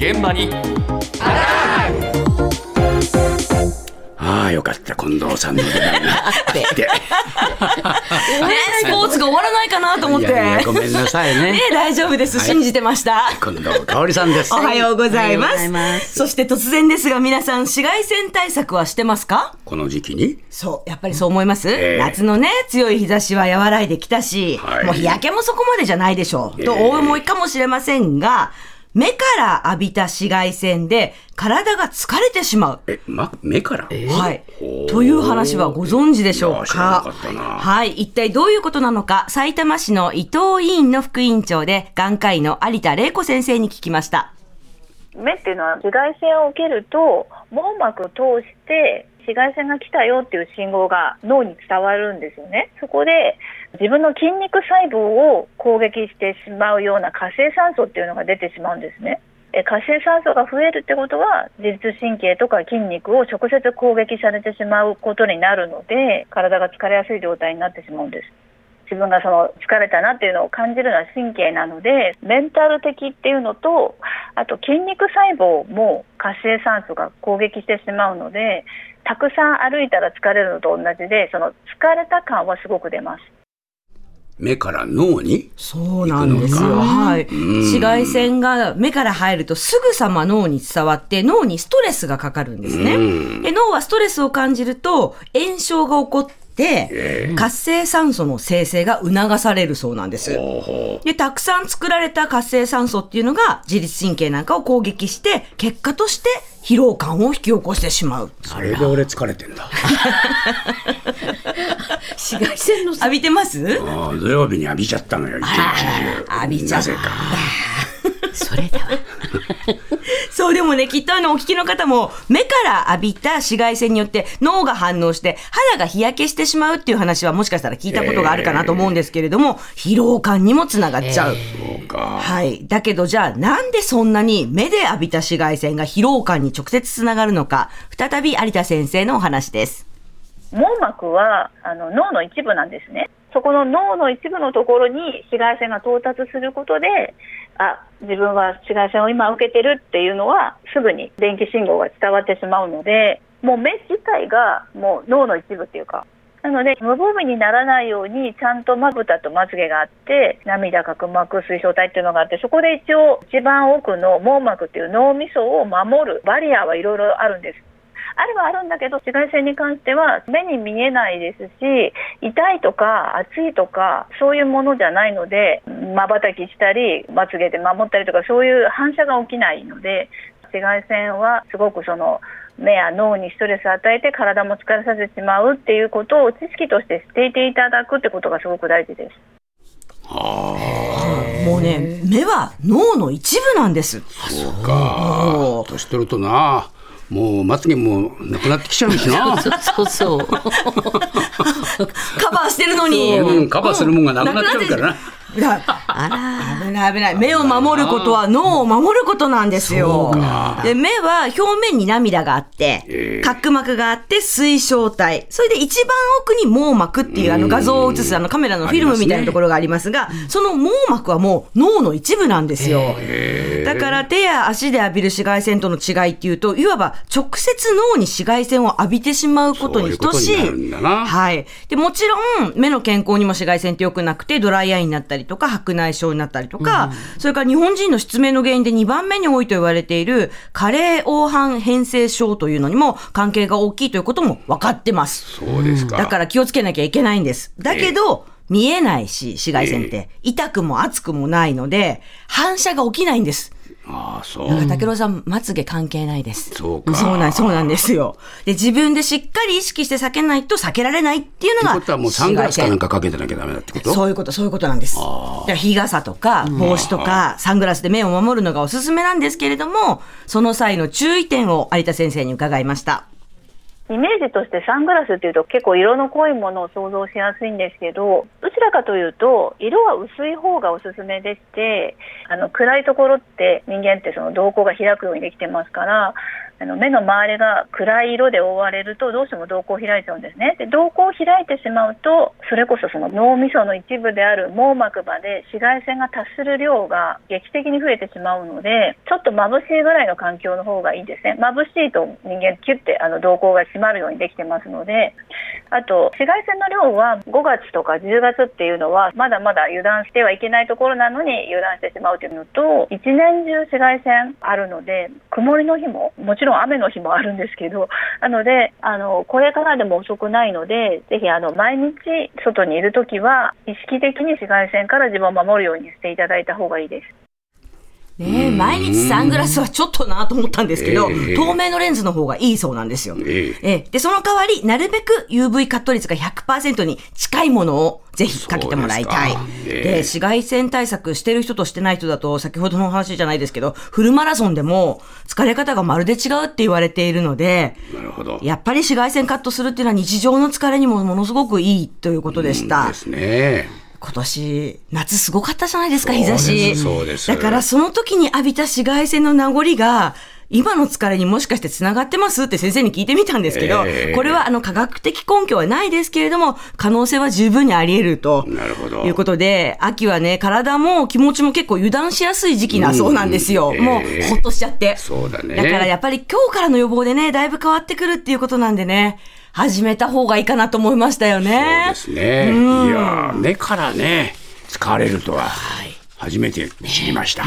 現場に。ああよかった近藤さんの出番があってね、スポーツが終わらないかなと思って。いやいやごめんなさいね。ね、大丈夫です。はい。信じてました。近藤香織さんです。おはようございます。おはようございます。そして突然ですが、皆さん紫外線対策はしてますか？この時期に？そう、やっぱりそう思います、ええ。夏のね、強い日差しは和らいできたし、はい。もう日焼けもそこまでじゃないでしょう、ええ。とお思いかもしれませんが、目から浴びた紫外線で体が疲れてしまう。えま目から、はい。という話はご存知でしょいうや知らなかったなはい。一体どういうことなのか、埼玉市の伊藤委員の副委員長で、眼科医の有田玲子先生に聞きました。目っていうのは紫外線を受けると網膜を通して紫外線が来たよっていう信号が脳に伝わるんですよね。そこで自分の筋肉細胞を攻撃してしまうような活性酸素っていうのが出てしまうんですね。え活性酸素が増えるってことは自律神経とか筋肉を直接攻撃されてしまうことになるので体が疲れやすい状態になってしまうんです。自分がその疲れたなっていうのを感じるのは神経なのでメンタル的っていうのとあと筋肉細胞も活性酸素が攻撃してしまうのでたくさん歩いたら疲れるのと同じでその疲れた感はすごく出ます。目から脳にそうなんですよ。はい。うん紫外線が目から入るとすぐさま脳に伝わって脳にストレスがかかるんですね。うんで脳はストレスを感じると炎症が起こって活性酸素の生成が促されるそうなんです。で、たくさん作られた活性酸素っていうのが自律神経なんかを攻撃して、結果として疲労感を引き起こしてしまう。うそれで俺疲れてんだ。紫外線の浴びてます？ああ土曜日に浴びちゃったのよ一日中。浴びちゃった。なぜかそれだわ。そう、でもね、きっとあの、お聞きの方も、目から浴びた紫外線によって脳が反応して、肌が日焼けしてしまうっていう話はもしかしたら聞いたことがあるかなと思うんですけれども、疲労感にもつながっちゃう。そうかはい。だけどじゃあ、なんでそんなに目で浴びた紫外線が疲労感に直接つながるのか、再び有田先生のお話です。網膜はあの脳の一部なんですね。そこの脳の一部のところに紫外線が到達することで、あ、自分は紫外線を今受けてるっていうのはすぐに電気信号が伝わってしまうので、もう目自体がもう脳の一部っていうか、なので無防備にならないようにちゃんとまぶたとまつげがあって涙角膜水晶体っていうのがあってそこで一応一番奥の網膜っていう脳みそを守るバリアはいろいろあるんです。あるはあるんだけど紫外線に関しては目に見えないですし痛いとか熱いとかそういうものじゃないのでまばたきしたりまつげで守ったりとかそういう反射が起きないので紫外線はすごくその目や脳にストレスを与えて体も疲れさせてしまうっていうことを知識として知っていていただくってことがすごく大事です。もうね、目は脳の一部なんです。そうか年取るとなもうまつげもなくなってきちゃうしな そうそうそう。カバーしてるのに。うんカバーするもんがなくなっちゃうからないや危ない危ない。目を守ることは脳を守ることなんですよ。で、目は表面に涙があって、角膜があって水晶体。それで一番奥に網膜っていうあの画像を映すあのカメラのフィルムみたいなところがありますが、その網膜はもう脳の一部なんですよ。だから手や足で浴びる紫外線との違いっていうと、いわば直接脳に紫外線を浴びてしまうことに等しい。はい。で、もちろん、目の健康にも紫外線って良くなくて、ドライアイになったりとか、白内障になったりとか、それから日本人の失明の原因で2番目に多いと言われている、加齢黄斑変性症というのにも関係が大きいということも分かってます。そうですかだから気をつけなきゃいけないんです。だけど、見えないし、紫外線って、痛くも熱くもないので、反射が起きないんです。ああそうだから竹郎さん、まつげ関係ないです。そうかそうなん、そうなんですよ。で、自分でしっかり意識して避けないと避けられないっていうのが。ってことはもうサングラスかなんかかけてなきゃダメだってこと？そういうこと、そういうことなんです。だから日傘とか帽子とかサングラスで目を守るのがおすすめなんですけれども、その際の注意点を有田先生に伺いました。イメージとしてサングラスっていうと結構色の濃いものを想像しやすいんですけどどちらかというと色は薄い方がおすすめでしてあの暗いところって人間ってその瞳孔が開くようにできてますからあの目の周りが暗い色で覆われるとどうしても瞳孔を開いちゃうんですね。で瞳孔を開いてしまうとそれこそその脳みその一部である網膜まで紫外線が達する量が劇的に増えてしまうので、ちょっと眩しいぐらいの環境の方がいいですね。眩しいと人間キュッてあの瞳孔が閉まるようにできてますので、あと紫外線の量は5月とか10月っていうのはまだまだ油断してはいけないところなのに油断してしまうというのと、一年中紫外線あるので、曇りの日も、もちろん雨の日もあるんですけど、なので、あの、これからでも遅くないので、ぜひあの、毎日外にいるときは、意識的に紫外線から自分を守るようにしていただいた方がいいです。ねえ毎日サングラスはちょっとなと思ったんですけど、ええ透明のレンズの方がいいそうなんですよ。えええで、その代わり、なるべく UV カット率が100%に近いものをぜひかけてもらいたい。でええで、紫外線対策してる人としてない人だと、先ほどのお話じゃないですけど、フルマラソンでも疲れ方がまるで違うって言われているので、なるほど。やっぱり紫外線カットするっていうのは日常の疲れにもものすごくいいということでした。ですね。今年、夏すごかったじゃないですか、日差し。そうですだからその時に浴びた紫外線の名残が、今の疲れにもしかして繋がってますって先生に聞いてみたんですけど、ええこれはあの科学的根拠はないですけれども、可能性は十分にあり得ると。なるほどいうことで、秋はね、体も気持ちも結構油断しやすい時期なそうなんですよ。うんもええうほっとしちゃって。そうだねだからやっぱり今日からの予防でね、だいぶ変わってくるっていうことなんでね、始めた方がいいかなと思いましたよね。そうですね。うんいやー目からね、使われるとは、初めて知りました。